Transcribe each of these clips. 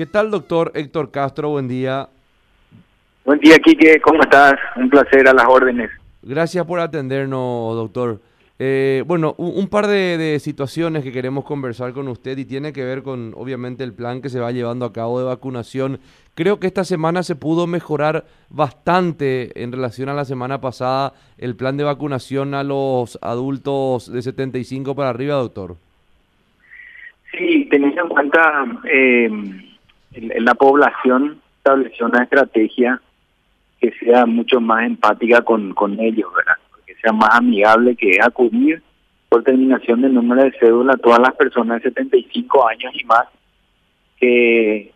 ¿Qué tal, doctor Héctor Castro? Buen día. Buen día, Quique. ¿Cómo estás? Un placer a las órdenes. Gracias por atendernos, doctor. Eh, bueno, un, par de, situaciones que queremos conversar con usted y tiene que ver con, obviamente, el plan que se va llevando a cabo de vacunación. Creo que esta semana se pudo mejorar bastante en relación a la semana pasada el plan de vacunación a los adultos de 75 para arriba, doctor. Sí, teniendo en cuenta eh, la población estableció una estrategia que sea mucho más empática con, con ellos, ¿verdad? sea más amigable que acudir por terminación del número de cédula a todas las personas de 75 años y más que,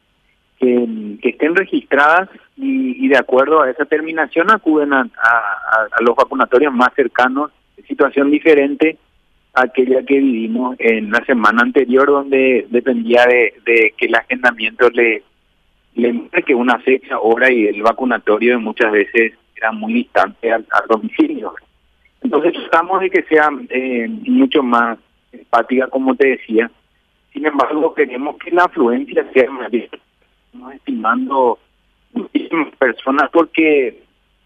que, estén registradas y, de acuerdo a esa terminación acuden a, a, los vacunatorios más cercanos, situación diferente aquella que vivimos en la semana anterior donde dependía de, que el agendamiento le, le marque una fecha, hora y el vacunatorio muchas veces era muy distante al domicilio. Entonces tratamos de que sea eh, mucho más empática, como te decía. Sin embargo, queremos que la afluencia sea mayor. Estamos estimando muchísimas personas porque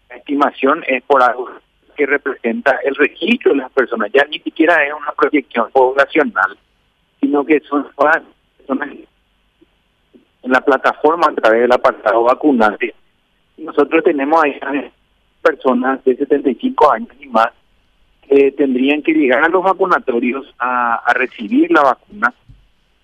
la estimación es por algo que representa el registro de las personas. Ya ni siquiera es una proyección poblacional, sino que son personas en la plataforma a través del apartado vacunante. Nosotros tenemos ahí personas de 75 años y más eh, tendrían que llegar a los vacunatorios a, recibir la vacuna.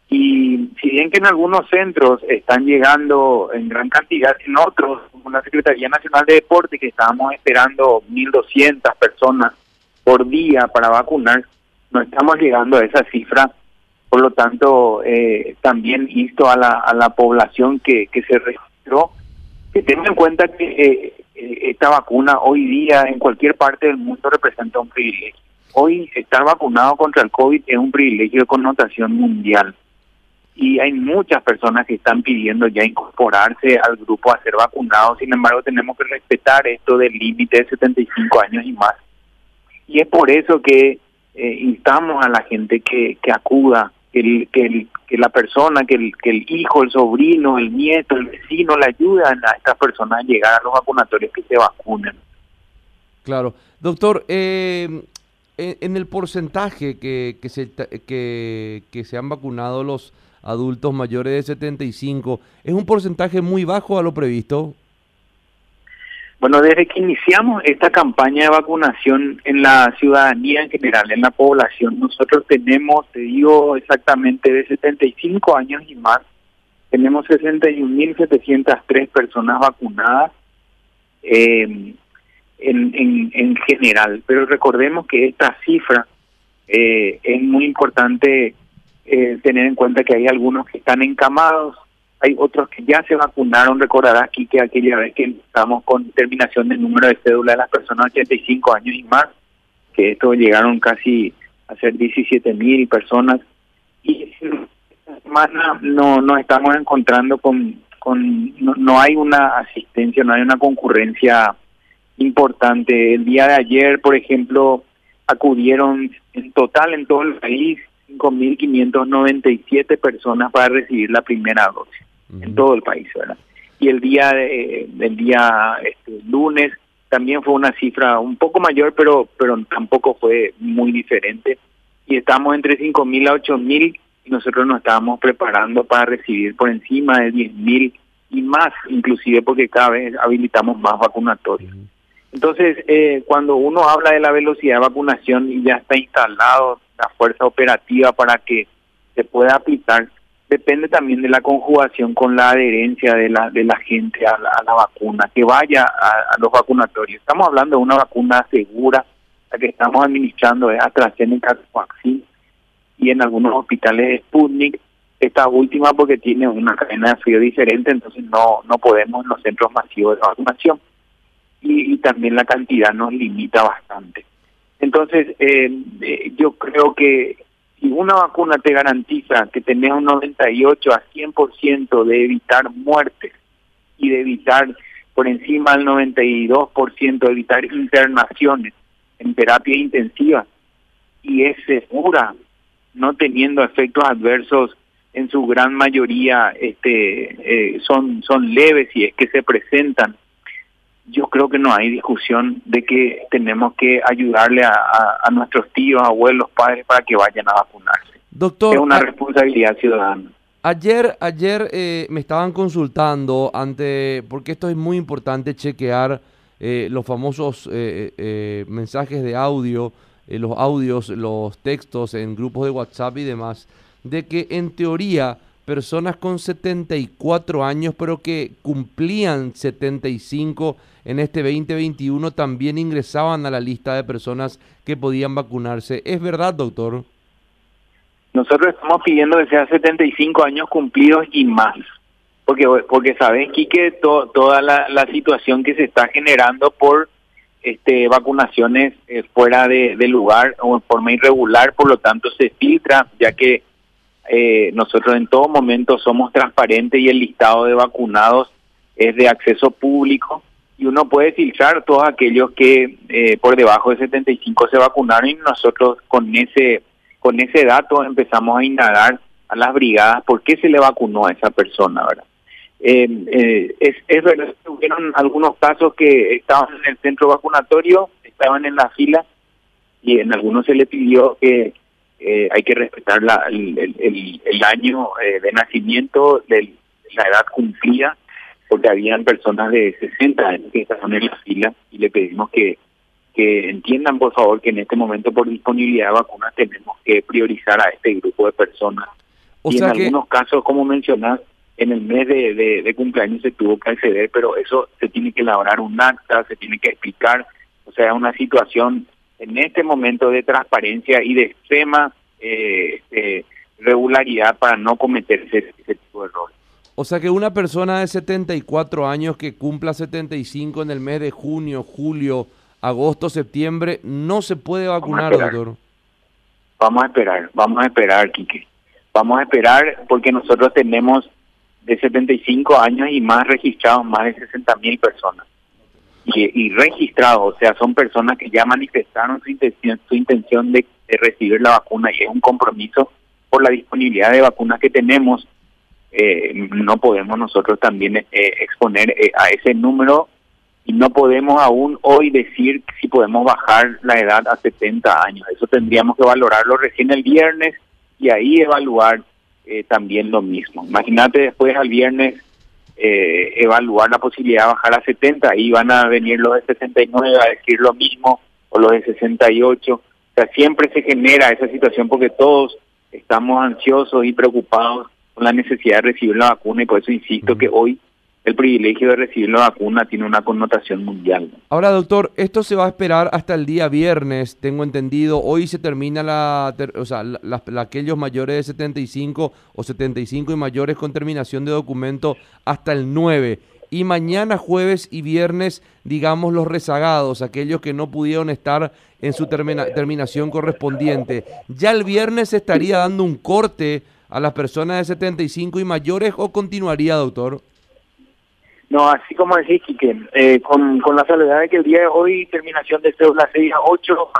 Y si bien que en algunos centros están llegando en gran cantidad, en otros, como la Secretaría Nacional de Deporte, que estábamos esperando 1.200 personas por día para vacunar, no estamos llegando a esa cifra. Por lo tanto, eh, también insto a la, a la población que, que se registró que tenga en cuenta que eh, eh, esta vacuna hoy día en cualquier parte del mundo representa un privilegio. Hoy estar vacunado contra el COVID es un privilegio de connotación mundial. Y hay muchas personas que están pidiendo ya incorporarse al grupo a ser vacunados. Sin embargo, tenemos que respetar esto del límite de 75 años y más. Y es por eso que eh, instamos a la gente que, que acuda, que, el, que, el, que la persona, que el, que el hijo, el sobrino, el nieto, el vecino le ayudan a estas personas a llegar a los vacunatorios que se vacunen. Claro. Doctor, eh, en el porcentaje que, que, se, que, que se han vacunado los adultos mayores de 75, ¿es un porcentaje muy bajo a lo previsto? Bueno, desde que iniciamos esta campaña de vacunación en la ciudadanía en general, en la población, nosotros tenemos, te digo exactamente, de 75 años y más, tenemos 61.703 personas vacunadas eh, en, en, en general. Pero recordemos que esta cifra eh, es muy importante eh, tener en cuenta que hay algunos que están encamados, hay otros que ya se vacunaron, recordarás aquí que aquella vez que estamos con terminación del número de cédula de las personas de 85 años y más, que esto llegaron casi a ser 17 mil personas, y más no nos estamos encontrando con, con no, hay una asistencia, no hay una concurrencia importante. El día de ayer, por ejemplo, acudieron en total en todo el país 5.597 personas para recibir la primera dosis en todo el país, ¿verdad? Y el día de, del día este, lunes también fue una cifra un poco mayor, pero pero tampoco fue muy diferente. Y estamos entre 5.000 a 8.000 y nosotros nos estábamos preparando para recibir por encima de 10.000 y más, inclusive porque cada vez habilitamos más vacunatorios. Entonces, eh, cuando uno habla de la velocidad de vacunación y ya está instalado la fuerza operativa para que se pueda aplicar, depende también de la conjugación con la adherencia de la de la gente a la, vacuna, que vaya a, los vacunatorios. Estamos hablando de una vacuna segura, la que estamos administrando es AstraZeneca Vaccine y en algunos hospitales Sputnik, esta última porque tiene una cadena de frío diferente, entonces no no podemos en los centros masivos de vacunación. Y, y también la cantidad nos limita bastante. Entonces, eh, eh, yo creo que si una vacuna te garantiza que tenés un 98 a 100% de evitar muertes y de evitar por encima del 92% de evitar internaciones en terapia intensiva y es segura, no teniendo efectos adversos en su gran mayoría este, eh, son, son leves y es que se presentan. Yo creo que no hay discusión de que tenemos que ayudarle a, a, nuestros tíos, abuelos, padres para que vayan a vacunarse. Doctor, es una responsabilidad ciudadana. Ayer, ayer eh, me estaban consultando ante, porque esto es muy importante chequear eh, los famosos mensajes de audio, los audios, los textos en grupos de WhatsApp y demás de que en teoría personas con 74 años, pero que cumplían 75 en este 2021, también ingresaban a la lista de personas que podían vacunarse. ¿Es verdad, doctor? Nosotros estamos pidiendo que sea 75 años cumplidos y más. Porque, porque sabes, Quique, toda la, situación que se está generando por este, vacunaciones eh, fuera de lugar o en forma irregular, por lo tanto se filtra, ya que eh, nosotros en todo momento somos transparentes y el listado de vacunados es de acceso público y uno puede filtrar todos aquellos que eh, por debajo de 75 se vacunaron y nosotros con ese con ese dato empezamos a indagar a las brigadas por qué se le vacunó a esa persona, ¿verdad? Eh, es, es verdad, tuvieron algunos casos que estaban en el centro vacunatorio, estaban en la fila y en algunos se le pidió que eh, hay que respetar la, el, el, año eh, de nacimiento, de la edad cumplida, porque habían personas de 60 años que estaban en la fila y le pedimos que, que entiendan, por favor, que en este momento por disponibilidad de vacunas tenemos que priorizar a este grupo de personas. y en algunos casos, como mencionas, en el mes de, de, cumpleaños se tuvo que acceder, pero eso se tiene que elaborar un acta, se tiene que explicar, o sea, una situación en este momento de transparencia y de extrema eh, eh, regularidad para no cometer ese, tipo de errores. O sea que una persona de 74 años que cumpla 75 en el mes de junio, julio, agosto, septiembre, no se puede vacunar, doctor. Vamos a esperar, vamos a esperar, Quique. Vamos a esperar porque nosotros tenemos de 75 años y más registrados más de 60 mil personas y, registrados, o sea, son personas que ya manifestaron su intención, su intención de, recibir la vacuna y es un compromiso por la disponibilidad de vacunas que tenemos. Eh, no podemos nosotros también eh, exponer eh, a ese número y no podemos aún hoy decir si podemos bajar la edad a 70 años. Eso tendríamos que valorarlo recién el viernes y ahí evaluar también lo mismo. Imagínate después al viernes eh, evaluar la posibilidad de bajar a 70 y van a venir los de 69 a decir lo mismo o los de 68. O sea, siempre se genera esa situación porque todos estamos ansiosos y preocupados con la necesidad de recibir la vacuna y por eso insisto que hoy el privilegio de recibir la vacuna tiene una connotación mundial. Ahora, doctor, esto se va a esperar hasta el día viernes, tengo entendido. Hoy se termina la, o sea, aquellos mayores de 75 o 75 y mayores con terminación de documento hasta el 9. Y mañana, jueves y viernes, digamos los rezagados, aquellos que no pudieron estar en su terminación correspondiente. Ya el viernes se estaría dando un corte a las personas de 75 y mayores o continuaría, doctor? No, así como decís, Quique, eh, con, con la salvedad de que el día de hoy, terminación de cédula 6 a 8,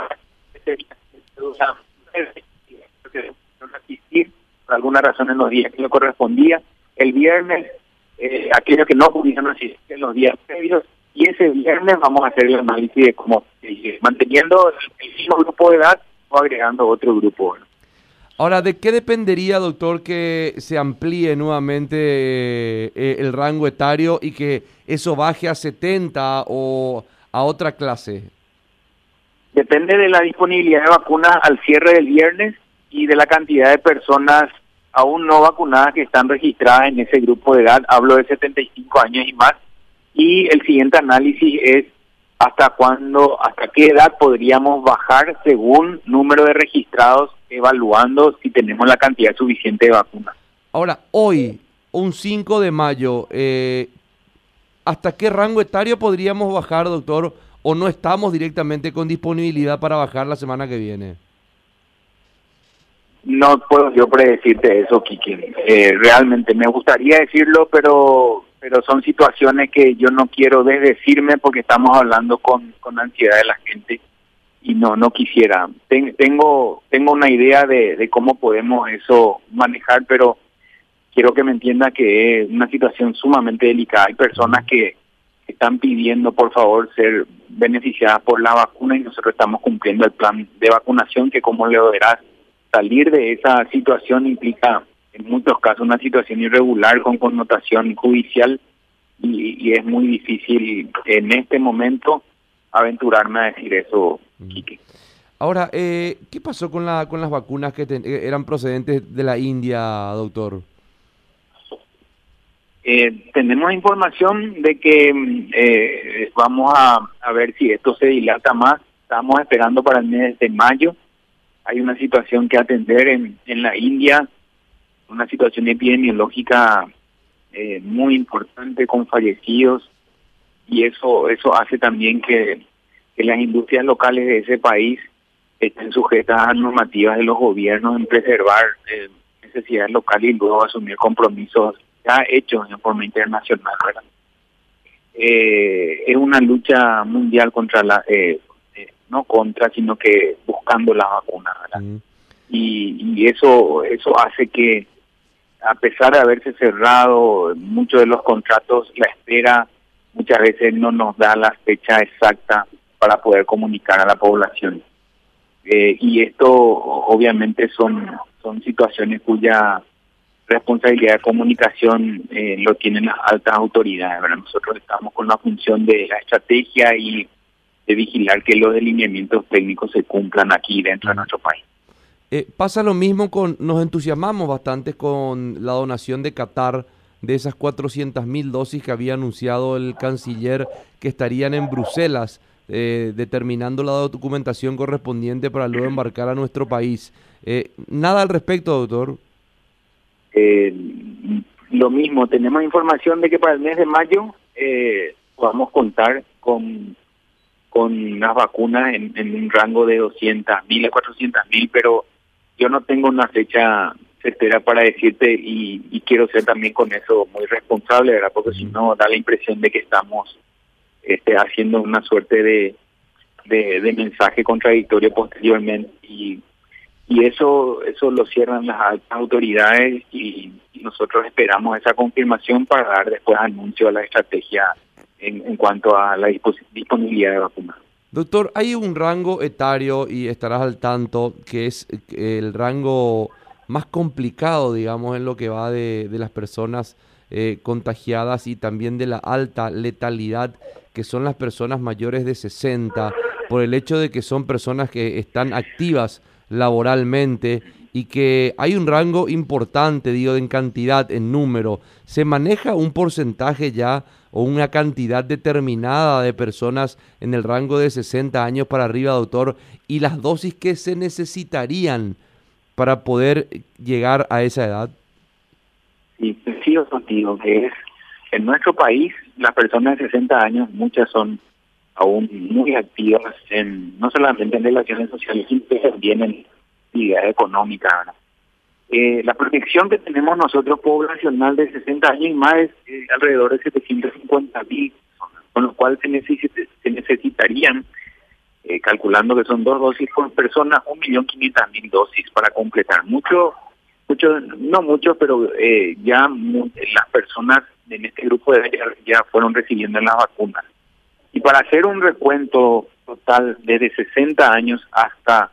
por alguna razón en los días que no correspondía. El viernes, eh, aquellos que no pudieron asistir en los días previos, y ese viernes vamos a hacer el análisis de cómo, manteniendo el mismo grupo de edad o agregando otro grupo. Ahora, ¿de qué dependería, doctor, que se amplíe nuevamente eh, el rango etario y que eso baje a 70 o a otra clase? Depende de la disponibilidad de vacunas al cierre del viernes y de la cantidad de personas aún no vacunadas que están registradas en ese grupo de edad. Hablo de 75 años y más. Y el siguiente análisis es hasta cuándo, hasta qué edad podríamos bajar según número de registrados evaluando si tenemos la cantidad suficiente de vacunas. Ahora, hoy, un 5 de mayo, eh, ¿hasta qué rango etario podríamos bajar, doctor? ¿O no estamos directamente con disponibilidad para bajar la semana que viene? No puedo yo predecirte eso, Kiki. Eh, realmente me gustaría decirlo, pero pero son situaciones que yo no quiero desdecirme porque estamos hablando con, con ansiedad de la gente y no no quisiera. tengo tengo una idea de, cómo podemos eso manejar, pero quiero que me entienda que es una situación sumamente delicada. Hay personas que están pidiendo, por favor, ser beneficiadas por la vacuna y nosotros estamos cumpliendo el plan de vacunación que, como le verás, salir de esa situación implica en muchos casos una situación irregular con connotación judicial y, es muy difícil en este momento aventurarme a decir eso, Quique. Ahora, eh, ¿qué pasó con, la, con las vacunas que eh, eran procedentes de la India, doctor? Eh, tenemos información de que eh, vamos a, a, ver si esto se dilata más. Estamos esperando para el mes de mayo. Hay una situación que atender en, en la India, una situación epidemiológica eh, muy importante con fallecidos y eso eso hace también que, que las industrias locales de ese país estén sujetas a normativas de los gobiernos en preservar eh, necesidades locales y luego asumir compromisos ya hechos en forma internacional. Eh, es una lucha mundial contra la, eh, eh, no contra, sino que buscando la vacuna. Mm. Y, y eso, eso hace que, a pesar de haberse cerrado muchos de los contratos, la espera muchas veces no nos da la fecha exacta para poder comunicar a la población. y esto obviamente son, son situaciones cuya responsabilidad de comunicación eh, lo tienen las altas autoridades. Nosotros estamos con la función de la estrategia y de vigilar que los delineamientos técnicos se cumplan aquí dentro de nuestro país. Eh, pasa lo mismo con, nos entusiasmamos bastante con la donación de Qatar de esas 400 mil dosis que había anunciado el canciller que estarían en Bruselas, eh, determinando la documentación correspondiente para luego embarcar a nuestro país. nada al respecto, doctor. Eh, lo mismo, tenemos información de que para el mes de mayo eh, podamos contar con con unas vacunas en, un rango de 200 mil a 400 mil, pero yo no tengo una fecha certera para decirte y, quiero ser también con eso muy responsable, ¿verdad? Porque si no da la impresión de que estamos este, haciendo una suerte de, de, de mensaje contradictorio posteriormente y y eso eso lo cierran las altas autoridades y, nosotros esperamos esa confirmación para dar después anuncio a la estrategia en, en cuanto a la disponibilidad de vacunas. Doctor, hay un rango etario y estarás al tanto que es el rango más complicado, digamos, en lo que va de, de las personas eh, contagiadas y también de la alta letalidad, que son las personas mayores de 60, por el hecho de que son personas que están activas laboralmente y que hay un rango importante, digo, en cantidad, en número. ¿Se maneja un porcentaje ya o una cantidad determinada de personas en el rango de 60 años para arriba, doctor, y las dosis que se necesitarían para poder llegar a esa edad? Sí, sí, contigo, que es en nuestro país las personas de 60 años, muchas son aún muy activas en no solamente en relaciones sociales, sino también en actividad económica. Eh, la proyección que tenemos nosotros poblacional de 60 años y más es eh, alrededor de 750 mil, con lo cual se, se necesitarían, eh, calculando que son dos dosis por persona, un millón quinientas mil dosis para completar. Mucho, mucho, no mucho, pero eh, ya las personas en este grupo de ya fueron recibiendo las vacunas. Y para hacer un recuento total desde 60 años hasta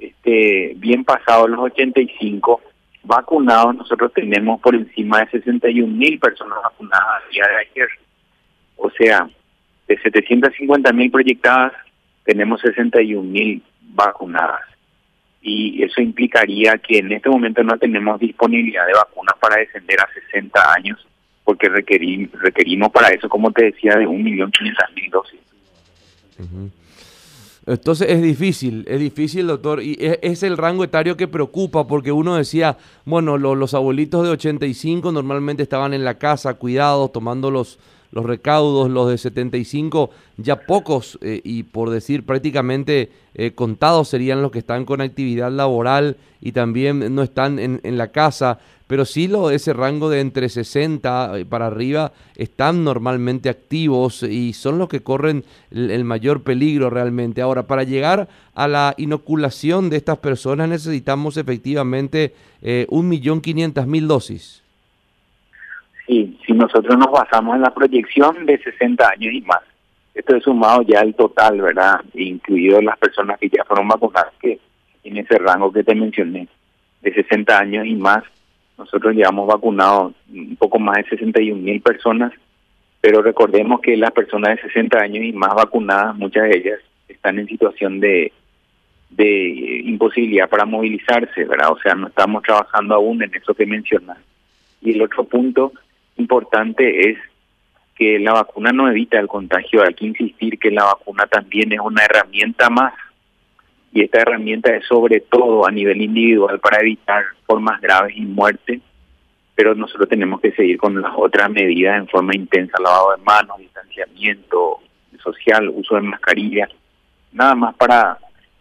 este bien pasados los 85 vacunados, nosotros tenemos por encima de 61 mil personas vacunadas a día de ayer. O sea, de 750 mil proyectadas, tenemos 61 mil vacunadas. Y eso implicaría que en este momento no tenemos disponibilidad de vacunas para descender a 60 años porque requerimos para eso, como te decía, de un millón mil dosis. Entonces es difícil, es difícil, doctor, y es, el rango etario que preocupa, porque uno decía, bueno, los abuelitos de 85 normalmente estaban en la casa, cuidados, tomando los, los recaudos, los de 75, ya pocos, eh, y por decir prácticamente eh, contados serían los que están con actividad laboral y también no están en, en la casa pero sí lo, ese rango de entre 60 para arriba están normalmente activos y son los que corren el, mayor peligro realmente. Ahora, para llegar a la inoculación de estas personas necesitamos efectivamente eh, un millón quinientas mil dosis. Sí, si nosotros nos basamos en la proyección de 60 años y más, esto es sumado ya el total, ¿verdad? Incluido las personas que ya fueron vacunadas, que en ese rango que te mencioné, de 60 años y más, nosotros llevamos vacunados un poco más de 61 mil personas, pero recordemos que las personas de 60 años y más vacunadas, muchas de ellas están en situación de de imposibilidad para movilizarse, ¿verdad? O sea, no estamos trabajando aún en eso que mencionas. Y el otro punto importante es que la vacuna no evita el contagio, hay que insistir que la vacuna también es una herramienta más y esta herramienta es sobre todo a nivel individual para evitar formas graves y muerte, pero nosotros tenemos que seguir con las otras medidas en forma intensa, lavado de manos, distanciamiento social, uso de mascarilla, nada más para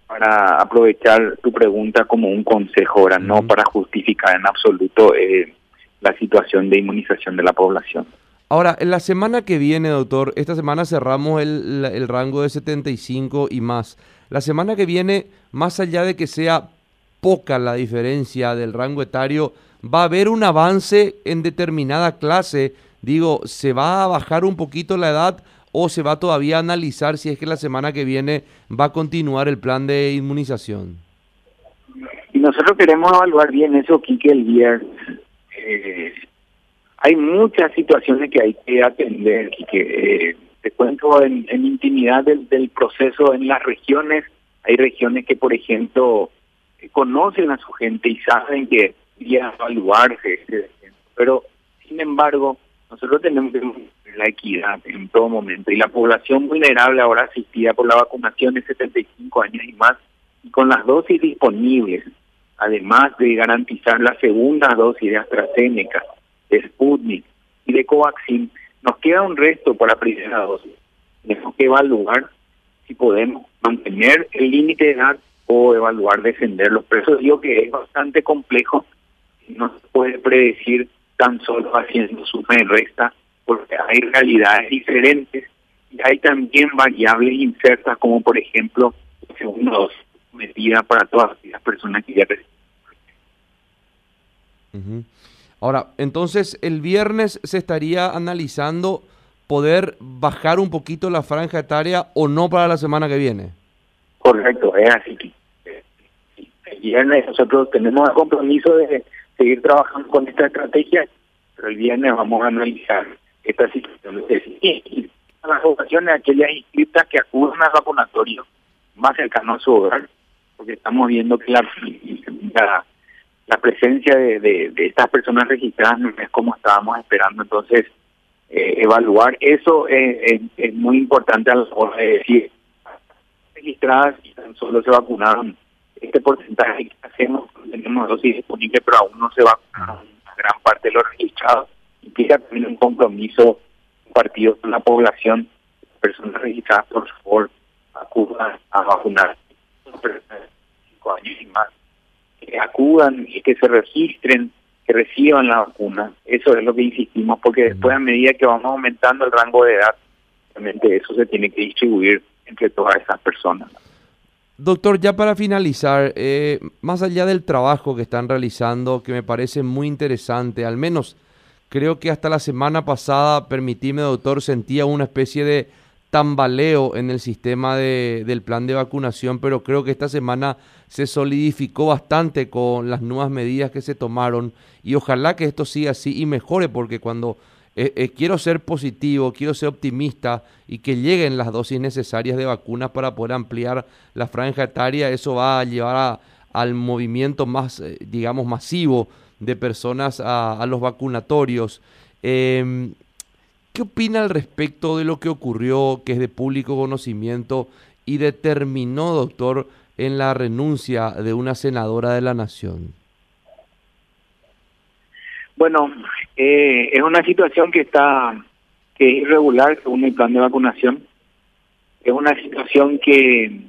para aprovechar tu pregunta como un consejo, ahora no para justificar en absoluto eh, la situación de inmunización de la población. Ahora, en la semana que viene, doctor, esta semana cerramos el, el rango de 75 y más. La semana que viene, más allá de que sea poca la diferencia del rango etario, va a haber un avance en determinada clase. Digo, ¿se va a bajar un poquito la edad o se va todavía a analizar si es que la semana que viene va a continuar el plan de inmunización? Y nosotros queremos evaluar bien eso, Kike, el. Eh, hay muchas situaciones que hay que atender, Kike. Eh, te cuento en, intimidad del, proceso en las regiones. Hay regiones que, por ejemplo, conocen a su gente y saben que a evaluarse. Pero, sin embargo, nosotros tenemos que la equidad en todo momento. Y la población vulnerable ahora asistida por la vacunación de 75 años y más, y con las dosis disponibles, además de garantizar la segunda dosis de AstraZeneca, de Sputnik y de Covaxin, nos queda un resto para primera dosis. Tenemos que evaluar si podemos mantener el límite de edad o evaluar descenderlo. Pero eso digo que es bastante complejo. No se puede predecir tan solo haciendo suma y resta porque hay realidades diferentes y hay también variables insertas, como por ejemplo, segunda dosis metida para todas las personas que ya Ahora, entonces el viernes se estaría analizando poder bajar un poquito la franja etaria o no para la semana que viene. Correcto, es así. El viernes nosotros tenemos el compromiso de seguir trabajando con esta estrategia, pero el viernes vamos a analizar esta situación. Y las ocasiones aquellas inscritas que acudan al vacunatorio más cercano a su hogar, porque estamos viendo que la, la, presencia de, de, estas personas registradas no es como estábamos esperando. Entonces, eh, evaluar eso es, muy importante a la hora de decir registradas y tan solo se vacunaron este porcentaje que hacemos, tenemos dosis disponibles, pero aún no se vacunaron gran parte de los registrados implica también un compromiso compartido con la población, personas registradas, por favor, acudan a vacunar, cinco años y más, que acudan y que se registren, que reciban la vacuna. Eso es lo que insistimos, porque después a medida que vamos aumentando el rango de edad, realmente eso se tiene que distribuir entre todas esas personas. Doctor, ya para finalizar, eh, más allá del trabajo que están realizando, que me parece muy interesante, al menos Creo que hasta la semana pasada, permitime doctor, sentía una especie de tambaleo en el sistema de, del plan de vacunación, pero creo que esta semana se solidificó bastante con las nuevas medidas que se tomaron y ojalá que esto siga así y mejore, porque cuando eh, eh, quiero ser positivo, quiero ser optimista y que lleguen las dosis necesarias de vacunas para poder ampliar la franja etaria, eso va a llevar al movimiento más, eh, digamos, masivo de personas a, los vacunatorios. ¿Qué opina al respecto de lo que ocurrió, que es de público conocimiento y determinó, doctor, en la renuncia de una senadora de la Nación? Bueno, eh, es una situación que está que es irregular según el plan de vacunación. Es una situación que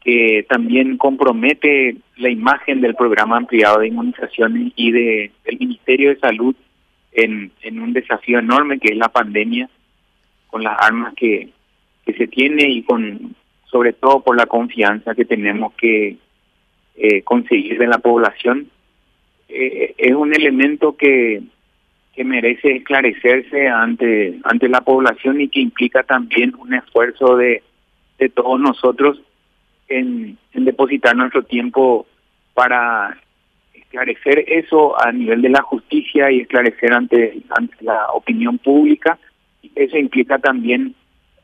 que también compromete la imagen del programa ampliado de inmunizaciones y de, del Ministerio de Salud en, en un desafío enorme que es la pandemia, con las armas que, que se tiene y con sobre todo por la confianza que tenemos que eh, conseguir de la población. Eh, es un elemento que, que merece esclarecerse ante, ante la población y que implica también un esfuerzo de, de todos nosotros en, en depositar nuestro tiempo para esclarecer eso a nivel de la justicia y esclarecer ante, la opinión pública. Eso implica también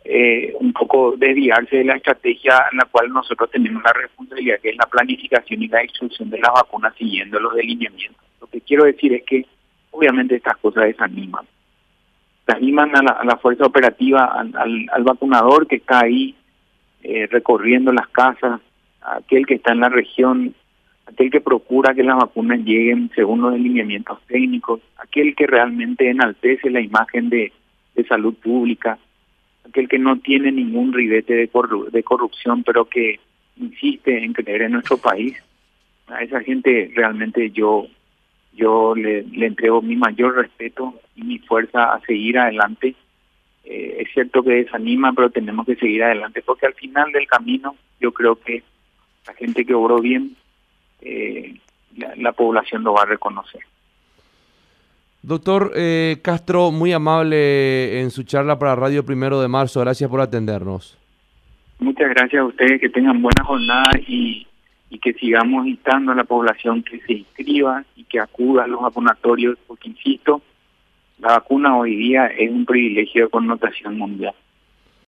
eh, un poco desviarse de la estrategia en la cual nosotros tenemos la responsabilidad, que es la planificación y la distribución de las vacunas siguiendo los delineamientos. Lo que quiero decir es que obviamente estas cosas desaniman. Desaniman a la, a fuerza operativa, al, vacunador que está ahí eh, recorriendo las casas, aquel que está en la región aquel que procura que las vacunas lleguen según los lineamientos técnicos, aquel que realmente enaltece la imagen de, de salud pública, aquel que no tiene ningún ribete de, de corrupción, pero que insiste en creer en nuestro país. A esa gente realmente yo yo le, le entrego mi mayor respeto y mi fuerza a seguir adelante. Eh, es cierto que desanima, pero tenemos que seguir adelante, porque al final del camino yo creo que la gente que obró bien eh, la, población lo va a reconocer. Doctor eh, Castro, muy amable en su charla para Radio Primero de Marzo. Gracias por atendernos. Muchas gracias a ustedes, que tengan buena jornada y, y que sigamos instando a la población que se inscriba y que acuda a los vacunatorios, porque insisto, la vacuna hoy día es un privilegio de connotación mundial.